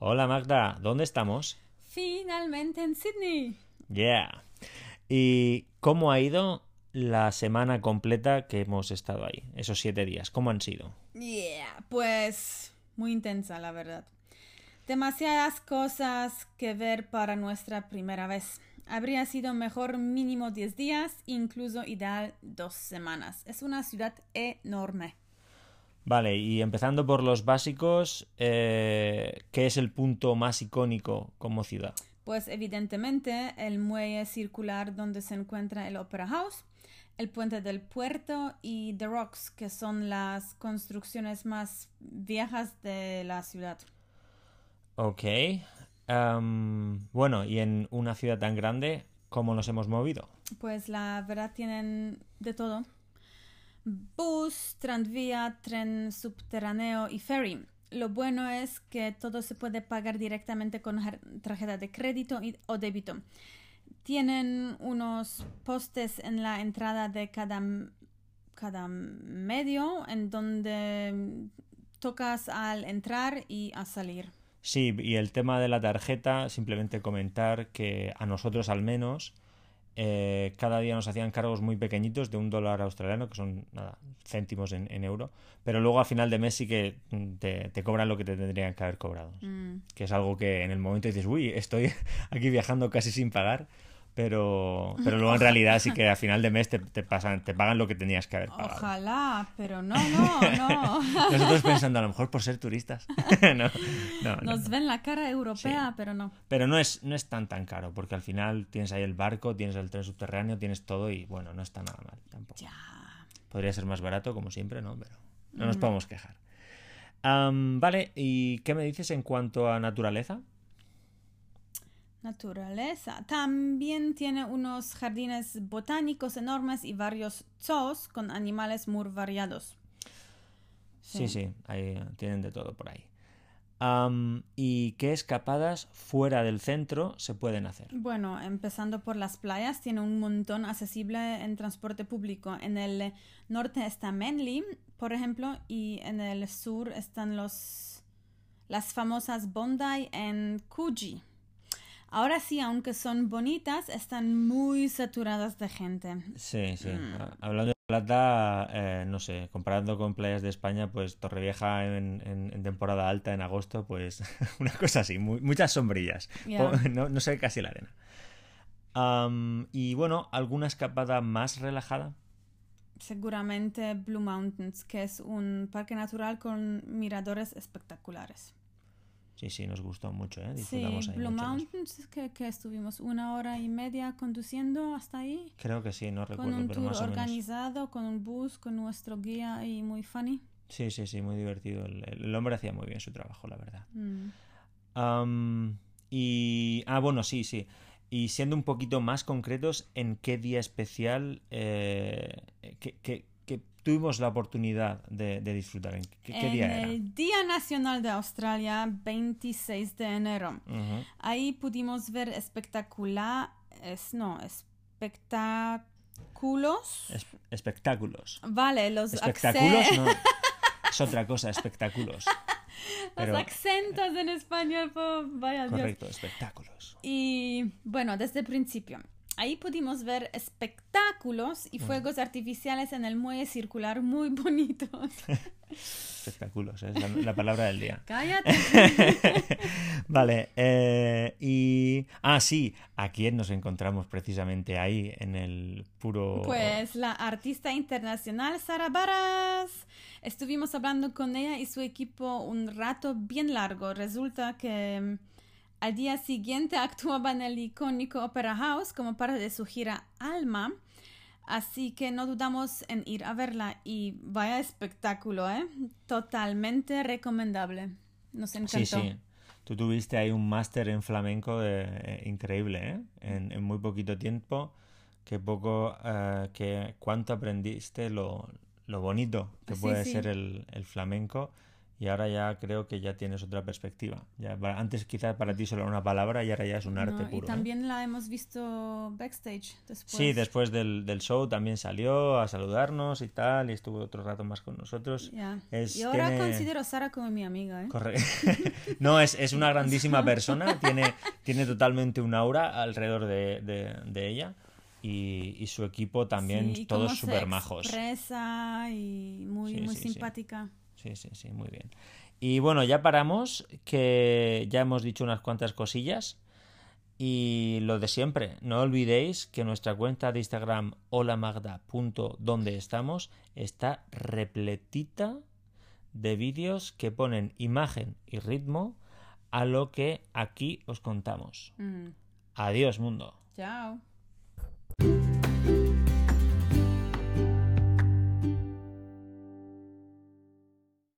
Hola Magda, ¿dónde estamos? Finalmente en Sydney. Yeah. ¿Y cómo ha ido la semana completa que hemos estado ahí? Esos siete días, ¿cómo han sido? Yeah, pues muy intensa, la verdad. Demasiadas cosas que ver para nuestra primera vez. Habría sido mejor mínimo 10 días, incluso ideal dos semanas. Es una ciudad enorme. Vale, y empezando por los básicos, eh, ¿qué es el punto más icónico como ciudad? Pues evidentemente el muelle circular donde se encuentra el Opera House, el puente del puerto y The Rocks, que son las construcciones más viejas de la ciudad. Ok. Am, bueno, y en una ciudad tan grande, ¿cómo nos hemos movido? Pues la verdad tienen de todo. Bus, tranvía, tren subterráneo y ferry. Lo bueno es que todo se puede pagar directamente con tarjeta de crédito y- o débito. Tienen unos postes en la entrada de cada, cada medio en donde tocas al entrar y a salir. Sí, y el tema de la tarjeta, simplemente comentar que a nosotros al menos, eh, cada día nos hacían cargos muy pequeñitos de un dólar australiano, que son nada, céntimos en, en euro, pero luego a final de mes sí que te, te cobran lo que te tendrían que haber cobrado. Mm. Que es algo que en el momento dices, uy, estoy aquí viajando casi sin pagar, pero, pero luego en realidad sí que a final de mes te, te pasan, te pagan lo que tenías que haber pagado. Ojalá, pero no, no, no. Nosotros pensando, a lo mejor por ser turistas. no, no, no. Nos ven la cara europea, pero no. Pero no es, no es tan tan caro, porque al final tienes ahí el barco, tienes el tren subterráneo, tienes todo y bueno, no está nada mal tampoco. Ya. Podría ser más barato, como siempre, ¿no? Pero no nos podemos quejar. Am, vale, ¿y qué me dices en cuanto a naturaleza? Naturaleza. También tiene unos jardines botánicos enormes y varios zoos con animales muy variados. Sí, sí, ahí tienen de todo por ahí. ¿Y qué escapadas fuera del centro se pueden hacer? Bueno, empezando por las playas, tiene un montón accesible en transporte público. En el norte está Manly, por ejemplo, y en el sur están los las famosas Bondi en Coogee. Ahora sí, aunque son bonitas, están muy saturadas de gente. Sí, sí. Ah, Hablando de plata, eh, no sé, comparando con playas de España, pues Torrevieja en, en- en temporada alta, en agosto, pues una cosa así, mu- muchas sombrillas. Po- No, no se ve casi la arena. Y bueno, ¿alguna escapada más relajada? Seguramente Blue Mountains, que es un parque natural con miradores espectaculares. Sí, sí, nos gustó mucho, ¿eh? Sí, Disfrutamos ahí Blue. Mountains, que, que estuvimos una hora y media conduciendo hasta ahí, Creo que sí, no con recuerdo, un pero tour más o menos. organizado, con un bus, con nuestro guía y muy funny. Sí, sí, sí, muy divertido. El, el hombre hacía muy bien su trabajo, la verdad. Mm. Am, y. Ah, bueno, sí, sí. Y siendo un poquito más concretos, ¿en qué día especial eh, que, que- que tuvimos la oportunidad de, de disfrutar? ¿En qué, qué en día era? el Día Nacional de Australia, 26 de enero. Ujú. Ahí pudimos ver espectacular, es, no, espectáculos. Es- espectáculos. Vale, los, Espectáculos, no. Es otra cosa, espectáculos. Pero, los acentos en español, po- vaya Dios. correcto, espectáculos. Y bueno, desde el principio. Ahí pudimos ver espectáculos y fuegos artificiales en el muelle circular muy bonitos. Espectáculos, es la, la palabra del día. Cállate. Vale, eh, y... Ah, sí, ¿a quién nos encontramos precisamente ahí en el puro... Pues la artista internacional Sara Baras. Estuvimos hablando con ella y su equipo un rato bien largo. Resulta que al día siguiente actuaba en el icónico Opera House como parte de su gira Alma. Así que no dudamos en ir a verla y vaya espectáculo, ¿eh? Totalmente recomendable. Nos encantó. Sí, sí. Tú tuviste ahí un máster en flamenco de- eh, increíble, ¿eh? En, en muy poquito tiempo. Que poco, eh, que cuánto aprendiste lo, lo bonito que Sí, puede sí. ser el, el flamenco y ahora ya creo que ya tienes otra perspectiva. Ya, antes quizás para ti solo era una palabra y ahora ya es un arte puro. Y ¿eh? también la hemos visto backstage después. Sí, después del, del, show también salió a saludarnos y tal, y estuvo otro rato más con nosotros. y ahora considero a Sara como mi amiga. ¿eh? Correcto. no, es, es, una grandísima persona, tiene, tiene totalmente un aura alrededor de, de, de ella. Y, y, su equipo también, todos súper majos. y muy, muy simpática. Sí, sí, sí, muy bien. Y bueno, ya paramos, que ya hemos dicho unas cuantas cosillas. Y lo de siempre, no olvidéis que nuestra cuenta de Instagram holamagda.donde estamos está repletita de vídeos que ponen imagen y ritmo a lo que aquí os contamos. Adiós mundo. Chao.